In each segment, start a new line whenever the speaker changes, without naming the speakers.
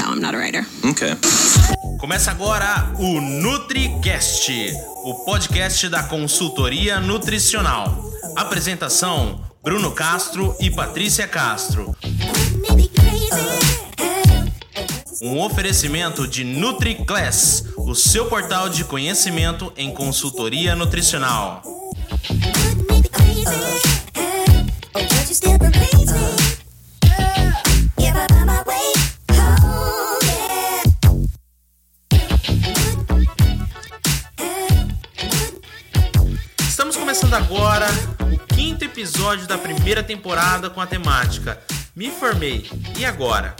No, I'm not a writer.
Okay.
Começa agora o NutriCast, o podcast da consultoria nutricional. Apresentação: Bruno Castro e Patrícia Castro. Um oferecimento de NutriClass, o seu portal de conhecimento em consultoria nutricional. Estamos começando agora o quinto episódio da primeira temporada com a temática Me Formei e Agora?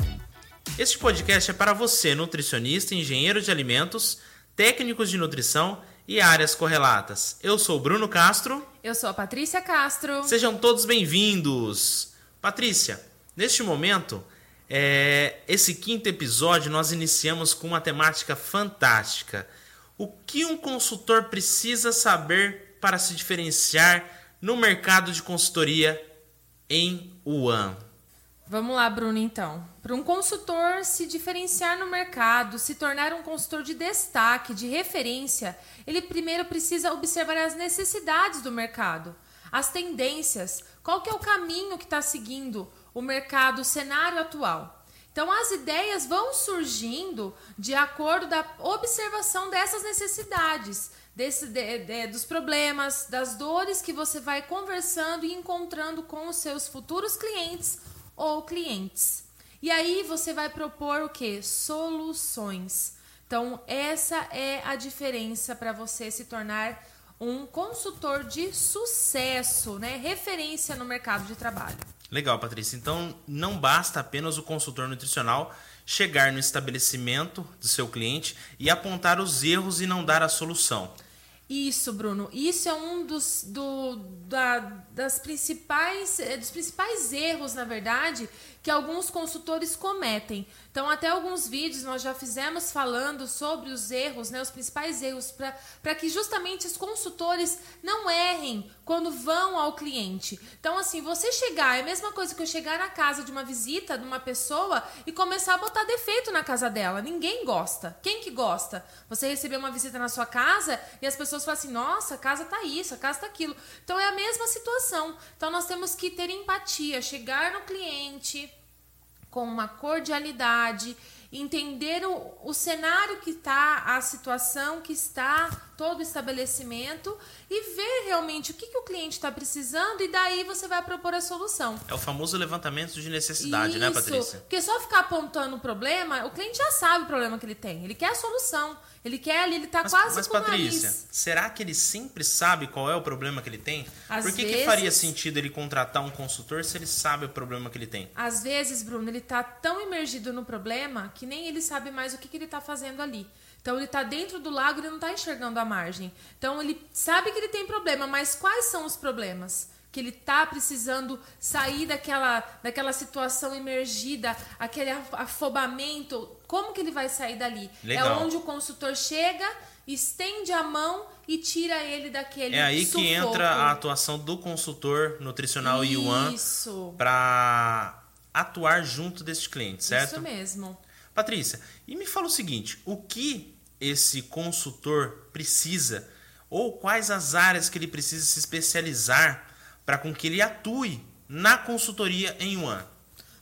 Este podcast é para você, nutricionista, engenheiro de alimentos, técnicos de nutrição e áreas correlatas. Eu sou Bruno Castro.
Eu sou a Patrícia Castro.
Sejam todos bem-vindos. Patrícia, neste momento, é, esse quinto episódio nós iniciamos com uma temática fantástica. O que um consultor precisa saber para se diferenciar no mercado de consultoria em Wuhan?
Vamos lá, Bruno, então. Para um consultor se diferenciar no mercado, se tornar um consultor de destaque, de referência, ele primeiro precisa observar as necessidades do mercado, as tendências, qual que é o caminho que está seguindo o mercado, o cenário atual. Então, as ideias vão surgindo de acordo da observação dessas necessidades, desse, de, de, dos problemas, das dores que você vai conversando e encontrando com os seus futuros clientes ou clientes. E aí você vai propor o que? Soluções. Então, essa é a diferença para você se tornar um consultor de sucesso, né? Referência no mercado de trabalho.
Legal, Patrícia. Então, não basta apenas o consultor nutricional chegar no estabelecimento do seu cliente e apontar os erros e não dar a solução.
Isso, Bruno. Isso é um dos, do, da, das principais, dos principais erros, na verdade, que alguns consultores cometem. Então, até alguns vídeos nós já fizemos falando sobre os erros, né, os principais erros, para que justamente os consultores não errem quando vão ao cliente. Então, assim, você chegar, é a mesma coisa que eu chegar na casa de uma visita de uma pessoa e começar a botar defeito na casa dela. Ninguém gosta. Quem que gosta? Você receber uma visita na sua casa e as pessoas falam assim: nossa, a casa tá isso, a casa tá aquilo. Então, é a mesma situação. Então, nós temos que ter empatia, chegar no cliente com uma cordialidade, entender o, o cenário que está, a situação que está, todo o estabelecimento e ver realmente o que, que o cliente está precisando e daí você vai propor a solução.
É o famoso levantamento de necessidade, né,
Isso,
né, Patrícia?
Porque só ficar apontando o problema, o cliente já sabe o problema que ele tem, ele quer a solução. Ele quer ali, ele tá
mas,
quase
mas,
com
Patrícia,
nariz.
será que ele sempre sabe qual é o problema que ele tem?
Às
Por que,
vezes,
que faria sentido ele contratar um consultor se ele sabe o problema que ele tem?
Às vezes, Bruno, ele tá tão imergido no problema que nem ele sabe mais o que, que ele tá fazendo ali. Então ele está dentro do lago e ele não está enxergando a margem. Então ele sabe que ele tem problema, mas quais são os problemas? Que ele está precisando sair daquela, daquela situação imergida, aquele afobamento. Como que ele vai sair dali?
Legal.
É onde o consultor chega, estende a mão e tira ele daquele
É aí
sufoco.
que entra a atuação do consultor nutricional Yuan
Isso.
para atuar junto deste cliente, certo?
Isso mesmo.
Patrícia, e me fala o seguinte: o que esse consultor precisa ou quais as áreas que ele precisa se especializar para com que ele atue na consultoria em um ano?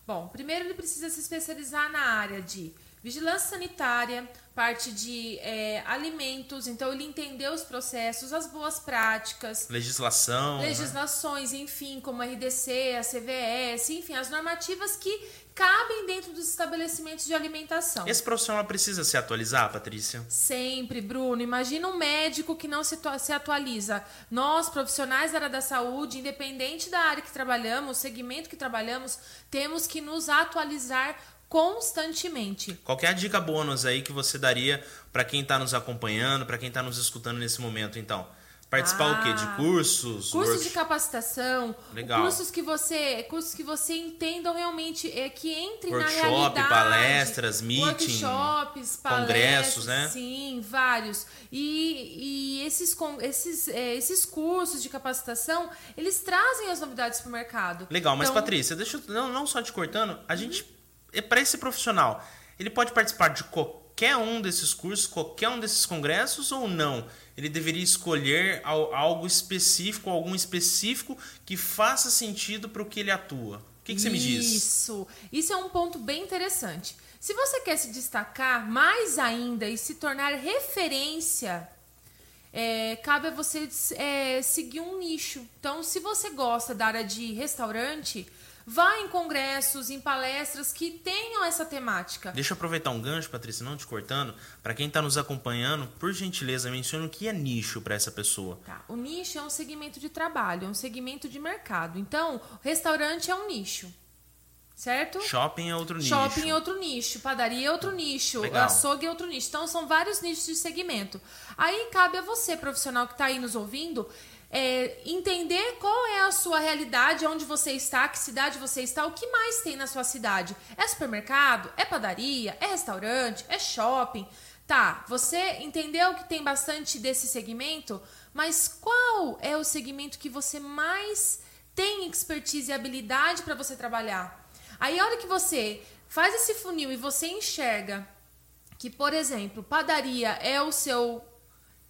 Bom, primeiro ele precisa se especializar na área de vigilância sanitária, parte de é, alimentos, então ele entendeu os processos, as boas práticas,
Legislação. né?
legislações, enfim, como a RDC, a CVS, enfim, as normativas que cabem dentro dos estabelecimentos de alimentação.
Esse profissional precisa se atualizar, Patrícia?
Sempre, Bruno. Imagina um médico que não se, se atualiza. Nós, profissionais da área da saúde, independente da área que trabalhamos, segmento que trabalhamos, temos que nos atualizar constantemente.
Qual que a dica bônus aí que você daria para quem está nos acompanhando, para quem está nos escutando nesse momento, então? Participar o quê?
Ah.
De cursos?
Cursos de
workshop-
capacitação,
Legal.
cursos que você, cursos que você entendam realmente, é, que entrem na
Workshop,
realidade.
palestras, meeting,
workshops, palestras,
congressos, né?
Sim, vários. E, e esses, esses, é, esses cursos de capacitação, eles trazem as novidades para o mercado.
Legal, mas
Então,
Patrícia, deixa eu, não, não só te cortando, a gente, é para esse profissional, ele pode participar de qualquer um desses cursos, qualquer um desses congressos ou não? Ele deveria escolher al- algo específico, algum específico que faça sentido para o que ele atua. O que, que você me diz?
Isso. Isso é um ponto bem interessante. Se você quer se destacar mais ainda e se tornar referência, é, cabe a você é, seguir um nicho. Então, se você gosta da área de restaurante, vá em congressos, em palestras que tenham essa temática.
Deixa eu aproveitar um gancho, Patrícia, não te cortando. Para quem está nos acompanhando, por gentileza, mencione o que é nicho para essa pessoa.
Tá. O nicho é um segmento de trabalho, é um segmento de mercado. Então, restaurante é um nicho. Certo?
Shopping é outro nicho.
Shopping é outro nicho, padaria é outro nicho,
Legal.
açougue é outro nicho. Então, são vários nichos de segmento. Aí cabe a você, profissional que está aí nos ouvindo, é, entender qual é a sua realidade, onde você está, que cidade você está, o que mais tem na sua cidade. É supermercado? É padaria? É restaurante? É shopping? Tá, você entendeu que tem bastante desse segmento, mas qual é o segmento que você mais tem expertise e habilidade para você trabalhar? Aí a hora que você faz esse funil e você enxerga que, por exemplo, padaria é o seu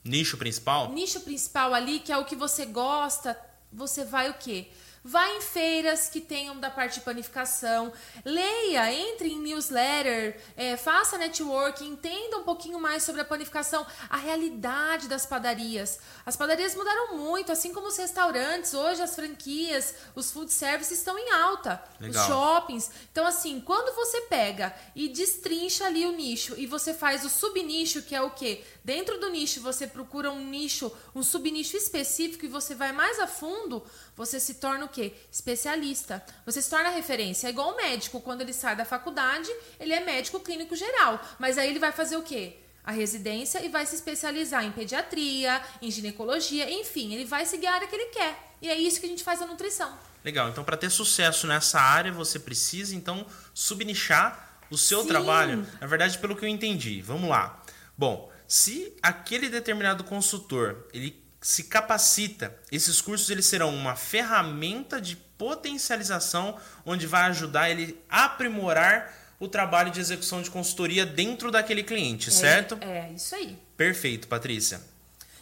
Nicho principal?
nicho principal ali, que é o que você gosta, você vai o quê? Vai em feiras que tenham da parte de panificação, leia, entre em newsletter, é, faça networking, entenda um pouquinho mais sobre a panificação, a realidade das padarias. As padarias mudaram muito, assim como os restaurantes, hoje as franquias, os food services estão em alta,
Legal.
os shoppings. Então, assim, quando você pega e destrincha ali o nicho e você faz o subnicho, que é o quê? Dentro do nicho você procura um nicho, um subnicho específico e você vai mais a fundo, você se torna o quê? Especialista. Você se torna referência. É igual o médico, quando ele sai da faculdade, ele é médico clínico geral. Mas aí ele vai fazer o quê? A residência e vai se especializar em pediatria, em ginecologia, enfim, ele vai seguir a área que ele quer. E é isso que a gente faz na nutrição.
Legal, então para ter sucesso nessa área, você precisa então subnichar o seu
Sim.
trabalho. Na verdade, pelo que eu entendi. Vamos lá. Bom, se aquele determinado consultor, ele se capacita, esses cursos eles serão uma ferramenta de potencialização onde vai ajudar ele a aprimorar o trabalho de execução de consultoria dentro daquele cliente, certo?
É, é isso aí.
Perfeito, Patrícia.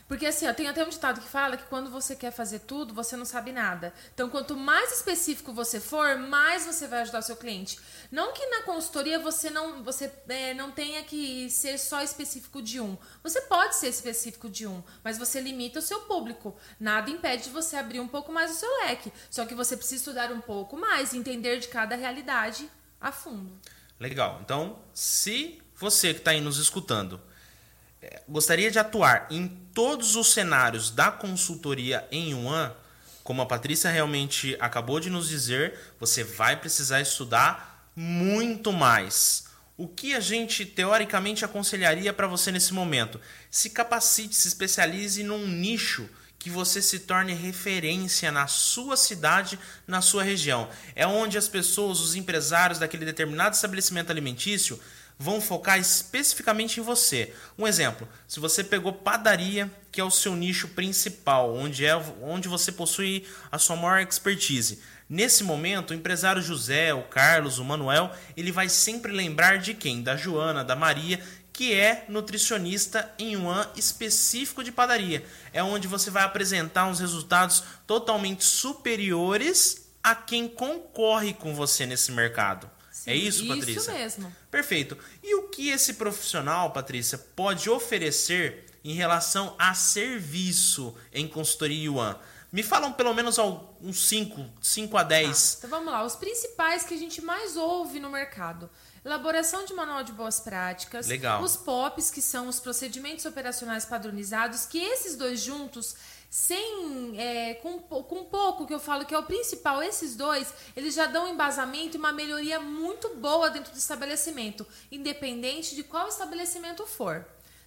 Porque assim, ó, tem até um ditado que fala que quando você quer fazer tudo, você não sabe nada. Então, quanto mais específico você for, mais você vai ajudar o seu cliente. Não que na consultoria você não, você, é, não tenha que ser só específico de um. Você pode ser específico de um, mas você limita o seu público. Nada impede de você abrir um pouco mais o seu leque. Só que você precisa estudar um pouco mais, entender de cada realidade a fundo.
Legal. Então, se você que está aí nos escutando gostaria de atuar em todos os cenários da consultoria em um ano, como a Patrícia realmente acabou de nos dizer, você vai precisar estudar muito mais. O que a gente teoricamente aconselharia para você nesse momento? Se capacite, se especialize num nicho que você se torne referência na sua cidade, na sua região. É onde as pessoas, os empresários daquele determinado estabelecimento alimentício vão focar especificamente em você. Um exemplo, se você pegou padaria, que é o seu nicho principal, onde é onde você possui a sua maior expertise. Nesse momento, o empresário José, o Carlos, o Manuel, ele vai sempre lembrar de quem? Da Joana, da Maria, que é nutricionista em um ano específico de padaria. É onde você vai apresentar uns resultados totalmente superiores a quem concorre com você nesse mercado. É isso, Patrícia?
Isso mesmo.
Perfeito. E o que esse profissional, Patrícia, pode oferecer em relação a serviço em consultoria Yuan? Me falam pelo menos uns 5, 5 a 10.
Então vamos lá, os principais que a gente mais ouve no mercado. Elaboração de manual de boas práticas.
Legal.
Os POPs, que são os procedimentos operacionais padronizados, que esses dois juntos, sem é, com, com pouco que eu falo que é o principal, esses dois, eles já dão um embasamento e uma melhoria muito boa dentro do estabelecimento, independente de qual estabelecimento for.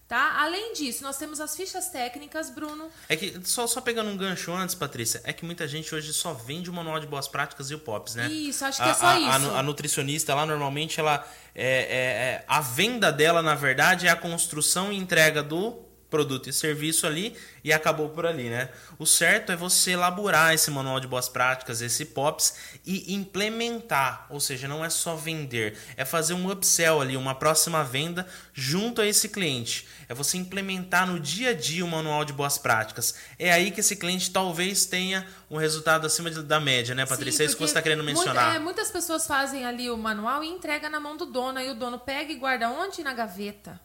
Tá? Além disso, nós temos as fichas técnicas, Bruno.
É que, só, só pegando um gancho antes, Patrícia, é que muita gente hoje só vende o manual de boas práticas e o POPs, né?
Isso, acho que
a,
é só
a,
isso.
A, a, nutricionista lá, normalmente, ela é, é, é, a venda dela, na verdade, é a construção e entrega do produto e serviço ali e acabou por ali, né? O certo é você elaborar esse manual de boas práticas, esse POPs e implementar, ou seja, não é só vender, é fazer um upsell ali, uma próxima venda junto a esse cliente. É você implementar no dia a dia o manual de boas práticas. É aí que esse cliente talvez tenha um resultado acima da média, né, Patrícia?
Sim,
é isso que você está querendo mencionar.
Muita, é, muitas pessoas fazem ali o manual e entrega na mão do dono, aí o dono pega e guarda onde? Na gaveta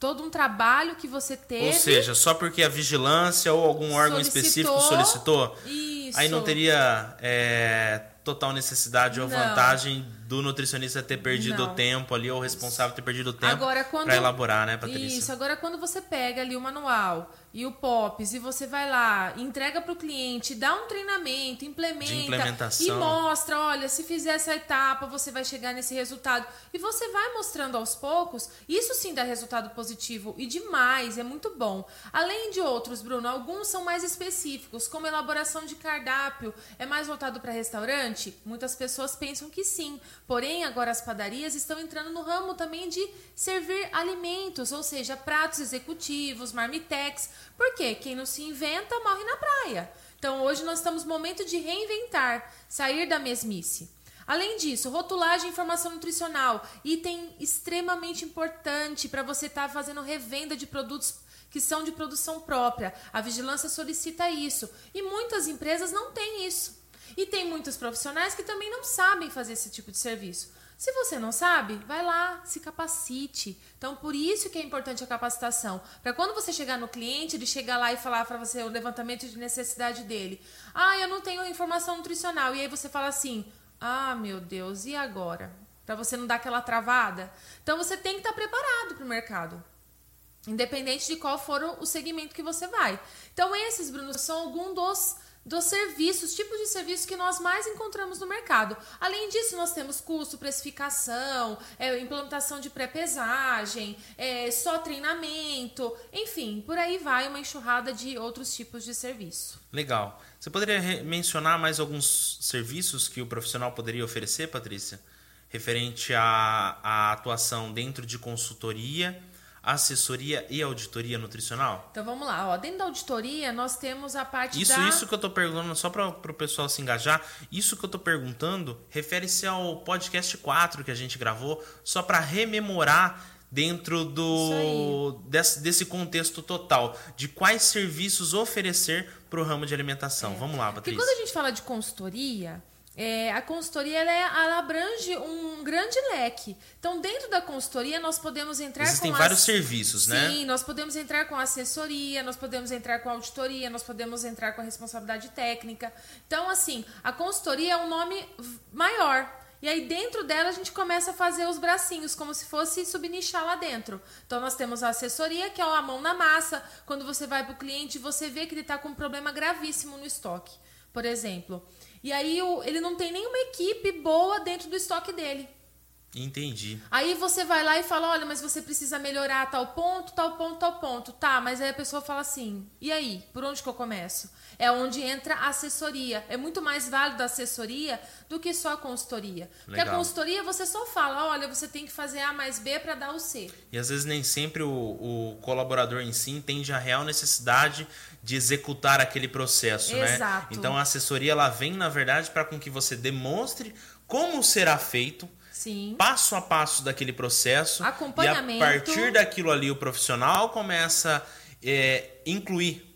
todo um trabalho que você teve.
Ou seja, só porque a vigilância ou algum órgão
solicitou,
específico solicitou,
isso.
aí não teria é, total necessidade ou
Não.
vantagem do nutricionista ter perdido o tempo ali, ou o responsável ter perdido o tempo
Agora, quando-
para elaborar, né, Patrícia?
Isso, agora quando você pega ali o manual e o POPs e você vai lá, entrega para o cliente, dá um treinamento, implementa e mostra, olha, se fizer essa etapa, você vai chegar nesse resultado. E você vai mostrando aos poucos, isso sim dá resultado positivo e demais, é muito bom. Além de outros, Bruno, alguns são mais específicos, como elaboração de cardápio, é mais voltado para restaurante? Muitas pessoas pensam que sim. Porém, agora as padarias estão entrando no ramo também de servir alimentos, ou seja, pratos executivos, marmitex. Por quê? Quem não se inventa morre na praia. Então, hoje nós estamos no momento de reinventar, sair da mesmice. Além disso, rotulagem e informação nutricional, item extremamente importante para você estar fazendo revenda de produtos que são de produção própria. A vigilância solicita isso e muitas empresas não têm isso. E tem muitos profissionais que também não sabem fazer esse tipo de serviço. Se você não sabe, vai lá, se capacite. Então, por isso que é importante a capacitação. Para quando você chegar no cliente, ele chegar lá e falar para você o levantamento de necessidade dele. Ah, eu não tenho informação nutricional. E aí você fala assim: Ah, meu Deus, e agora? Para você não dar aquela travada. Então, você tem que estar preparado para o mercado. Independente de qual for o segmento que você vai. Então, esses, Bruno, são alguns dos, dos serviços, tipos de serviços que nós mais encontramos no mercado. Além disso, nós temos custo, precificação, é, implantação de pré-pesagem, é, só treinamento, enfim, por aí vai uma enxurrada de outros tipos de serviço.
Legal. Você poderia mencionar mais alguns serviços que o profissional poderia oferecer, Patrícia? Referente à, à atuação dentro de consultoria, assessoria e auditoria nutricional?
Então vamos lá, ó. dentro da auditoria nós temos a parte
Isso,
da...
isso que eu tô perguntando, só para o pessoal se engajar, isso que eu tô perguntando refere-se ao podcast 4 que a gente gravou, só para rememorar dentro do desse, desse contexto total, de quais serviços oferecer para o ramo de alimentação. Vamos lá,
Porque
Patrícia.
quando a gente fala de consultoria, é, a consultoria ela, é- ela abrange um grande leque. Então, dentro da consultoria, nós podemos entrar
Existem
com
vários
as-
serviços, né?
Sim, nós podemos entrar com assessoria, nós podemos entrar com auditoria, nós podemos entrar com a responsabilidade técnica. Então, assim, a consultoria é um nome maior. E aí, dentro dela, a gente começa a fazer os bracinhos, como se fosse subnichar lá dentro. Então, nós temos a assessoria, que é a mão na massa. Quando você vai para o cliente, você vê que ele está com um problema gravíssimo no estoque, por exemplo. E aí, o- ele não tem nenhuma equipe boa dentro do estoque dele.
Entendi.
Aí você vai lá e fala, olha, mas você precisa melhorar tal ponto, tal ponto, tal ponto. Tá, mas aí a pessoa fala assim, e aí, por onde que eu começo? É onde entra a assessoria. É muito mais válido a assessoria do que só a consultoria. Porque a
Legal.
consultoria você só fala, olha, você tem que fazer A mais B para dar o C.
E às vezes nem sempre o, o colaborador em si entende a real necessidade de executar aquele processo, né?
Exato.
Então a assessoria ela vem, na verdade, para com que você demonstre como será feito,
Sim.
passo a passo daquele processo.
Acompanhamento.
E a partir daquilo ali, o profissional começa a é, incluir,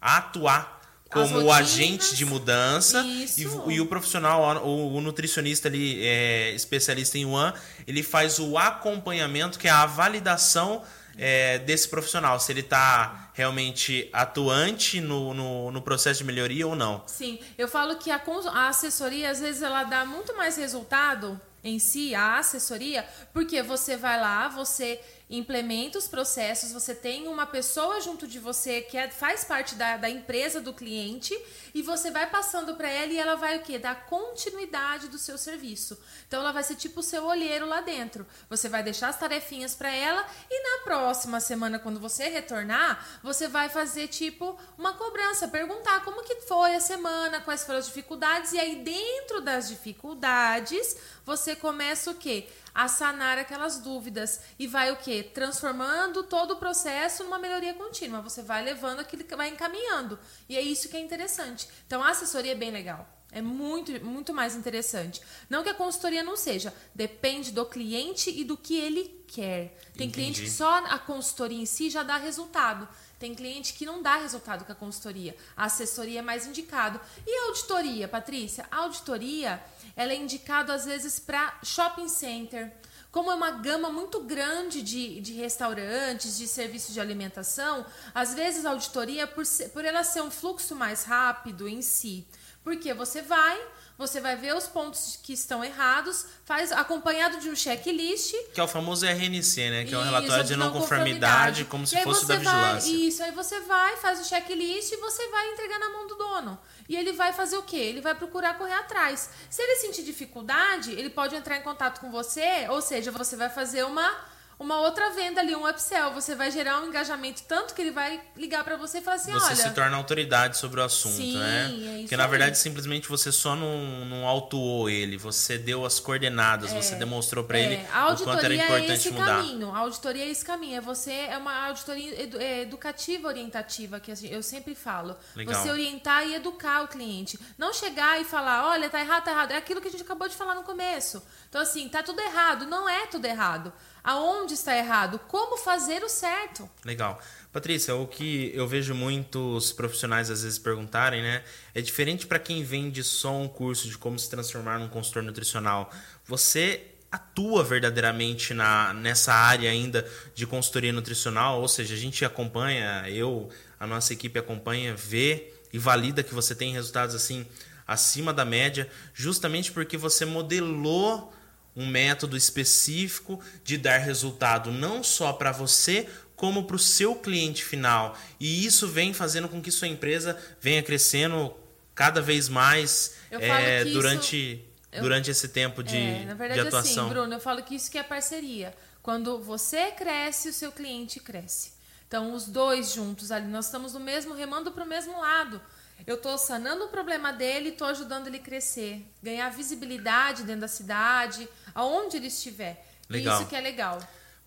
a atuar como o agente de mudança
Isso.
e, e o profissional, o, o nutricionista ali, é, especialista em One, ele faz o acompanhamento, que é a validação é, desse profissional, se ele está realmente atuante no, no, no processo de melhoria ou não.
Sim, eu falo que a, a assessoria, às vezes, ela dá muito mais resultado em si, a assessoria, porque você vai lá, você implementa os processos, você tem uma pessoa junto de você que é, faz parte da, da empresa do cliente e você vai passando para ela e ela vai o quê? Dar continuidade do seu serviço. Então ela vai ser tipo o seu olheiro lá dentro. Você vai deixar as tarefinhas para ela e na próxima semana, quando você retornar, você vai fazer tipo uma cobrança, perguntar como que foi a semana, quais foram as dificuldades e aí dentro das dificuldades você começa o quê? A sanar aquelas dúvidas e vai o quê? Transformando todo o processo numa melhoria contínua. Você vai levando aquilo que vai encaminhando. E é isso que é interessante. Então a assessoria é bem legal. É muito, muito mais interessante. Não que a consultoria não seja, depende do cliente e do que ele quer. Tem
Entendi.
cliente que só a consultoria em si já dá resultado. Tem cliente que não dá resultado com a consultoria. A assessoria é mais indicado. E a auditoria, Patrícia? A auditoria, ela é indicado às vezes para shopping center. Como é uma gama muito grande de, de restaurantes, de serviços de alimentação, às vezes a auditoria, por, ser, por ela ser um fluxo mais rápido em si, porque você vai, você vai ver os pontos que estão errados, faz acompanhado de um checklist.
Que é o famoso RNC, né? Que é
Isso,
relatório de não conformidade, como
E
se fosse da
você vai-
vigilância.
isso, aí você vai, faz o checklist e você vai entregar na mão do dono. E ele vai fazer o quê? Ele vai procurar correr atrás. Se ele sentir dificuldade, ele pode entrar em contato com você, ou seja, você vai fazer uma uma outra venda ali, um upsell. Você vai gerar um engajamento tanto que ele vai ligar pra você e falar assim,
Você
olha,
se torna autoridade sobre o assunto,
Sim,
né?
é isso
Porque na verdade simplesmente você só não, não autuou ele, você deu as coordenadas, você demonstrou pra ele
É, a
o quanto era
auditoria é
importante
esse
mudar.
caminho. A auditoria é esse caminho. É você é uma auditoria edu- é, educativa orientativa que eu sempre falo.
Legal.
Você orientar e educar o cliente, não chegar e falar, olha, tá errado, tá errado. É aquilo que a gente acabou de falar no começo. Então assim, tá tudo errado. Não é tudo errado. Aonde está errado? Como fazer o certo?
Legal. Patrícia, o que eu vejo muitos profissionais às vezes perguntarem, né? É diferente para quem vende só um curso de como se transformar num consultor nutricional. Você atua verdadeiramente na, nessa área ainda de consultoria nutricional, ou seja, a gente acompanha, eu, a nossa equipe acompanha, vê e valida que você tem resultados assim acima da média, justamente porque você modelou um método específico de dar resultado não só para você, como para o seu cliente final. E isso vem fazendo com que sua empresa venha crescendo cada vez mais
Eu falo
eh,
isso-
durante,
eu-
durante esse tempo de,
é, na verdade,
de atuação.
assim, Bruno, eu falo que isso que é parceria. Quando você cresce, o seu cliente cresce. Então, os dois juntos ali, nós estamos no mesmo, remando para o mesmo lado. Eu estou sanando o problema dele e estou ajudando ele a crescer, ganhar visibilidade dentro da cidade, aonde ele estiver.
Legal.
Isso que é legal.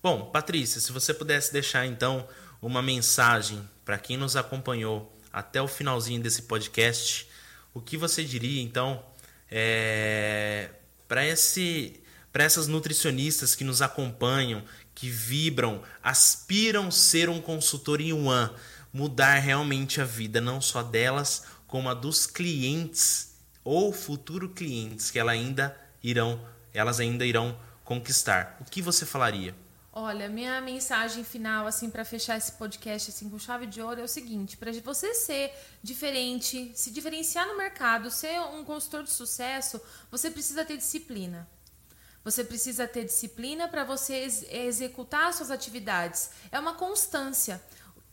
Bom, Patrícia, se você pudesse deixar então uma mensagem para quem nos acompanhou até o finalzinho desse podcast, o que você diria então para esse para essas nutricionistas que nos acompanham, que vibram, aspiram ser um consultor em One, mudar realmente a vida não só delas, como a dos clientes ou futuro clientes que ela ainda irão, elas ainda irão conquistar. O que você falaria?
Olha, minha mensagem final, assim, para fechar esse podcast assim com chave de ouro é o seguinte: para você ser diferente, se diferenciar no mercado, ser um consultor de sucesso, você precisa ter disciplina. Você precisa ter disciplina para você ex- executar suas atividades. É uma constância.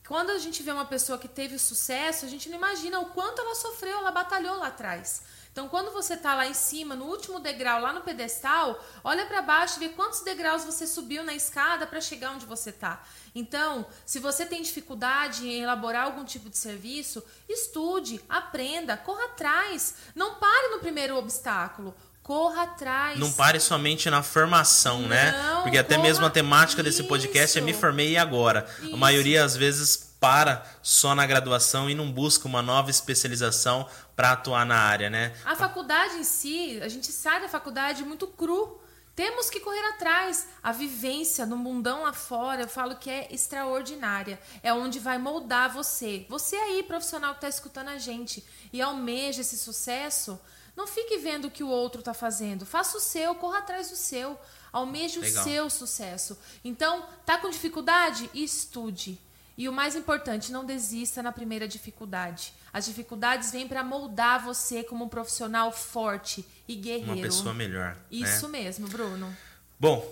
Quando a gente vê uma pessoa que teve sucesso, a gente não imagina o quanto ela sofreu, ela batalhou lá atrás. Então, quando você está lá em cima, no último degrau, lá no pedestal, olha para baixo e vê quantos degraus você subiu na escada para chegar onde você está. Então, se você tem dificuldade em elaborar algum tipo de serviço, estude, aprenda, corra atrás. Não pare no primeiro obstáculo. Corra atrás.
Não pare somente na formação, né?
Não,
Porque até mesmo a temática desse podcast é
Isso.
me formei e agora. A
Isso.
maioria às vezes para só na graduação e não busca uma nova especialização para atuar na área, né?
A faculdade em si, a gente sai da faculdade muito cru. Temos que correr atrás. A vivência no mundão lá fora, eu falo que é extraordinária. É onde vai moldar você. Você aí, profissional que está escutando a gente e almeja esse sucesso, não fique vendo o que o outro está fazendo. Faça o seu, corra atrás do seu. Almeje
Legal.
o seu sucesso. Então, tá com dificuldade? Estude. E o mais importante, não desista na primeira dificuldade. As dificuldades vêm para moldar você como um profissional forte e guerreiro.
Uma pessoa melhor.
Isso
né?
mesmo, Bruno.
Bom,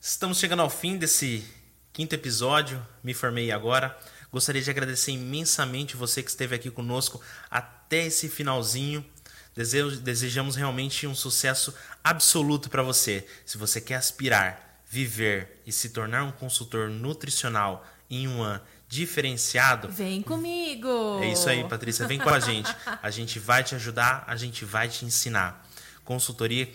estamos chegando ao fim desse quinto episódio. Me formei agora. Gostaria de agradecer imensamente você que esteve aqui conosco até esse finalzinho. Desejamos realmente um sucesso absoluto para você. Se você quer aspirar, viver e se tornar um consultor nutricional em um ano diferenciado,
Vem comigo!
é isso aí, Patrícia. Vem com a gente. A gente vai te ajudar, a gente vai te ensinar. Consultoria,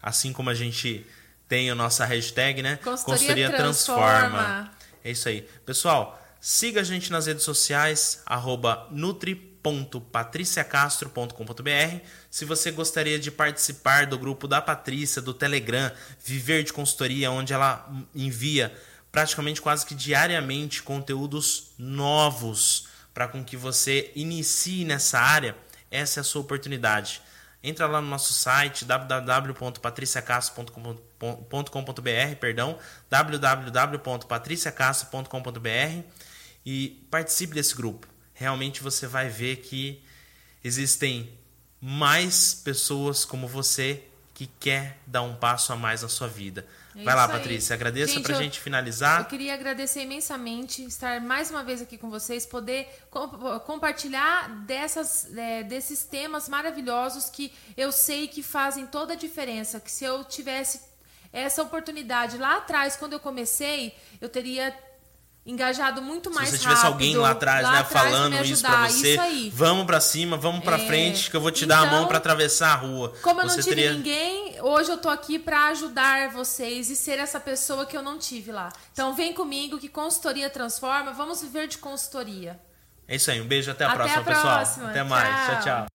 assim como a gente tem a nossa hashtag, né?
Consultoria transforma.
É isso aí. Pessoal, siga a gente nas redes sociais, arroba nutri.patriciacastro.com.br. Se você gostaria de participar do grupo da Patrícia, do Telegram, Viver de Consultoria, onde ela envia praticamente quase que diariamente conteúdos novos para com que você inicie nessa área, essa é a sua oportunidade. Entra lá no nosso site www.patriciacastro.com.br, perdão, www.patriciacastro.com.br e participe desse grupo. Realmente você vai ver que existem mais pessoas como você que quer dar um passo a mais na sua vida.
É
Vai lá,
isso aí.
Patrícia, agradeça
Gente,
pra
eu-
gente finalizar.
Eu queria agradecer imensamente estar mais uma vez aqui com vocês, poder com- compartilhar dessas, é, desses temas maravilhosos que eu sei que fazem toda a diferença. Que se eu tivesse essa oportunidade lá atrás, quando eu comecei, eu teria engajado muito mais
Se você tivesse
rápido,
alguém lá atrás, né,
pra
falando isso
ajudar.
você,
Isso aí.
vamos pra cima, vamos pra
É,
frente, que eu vou te dar a mão
então,
pra atravessar a rua.
Como eu
você
não tive
teria...
ninguém, hoje eu tô aqui pra ajudar vocês e ser essa pessoa que eu não tive lá. Então vem comigo que consultoria transforma, vamos viver de consultoria.
É isso aí, um beijo, até a
Até
próxima,
a
pessoal.
próxima,
Até mais,
tchau.
tchau. tchau.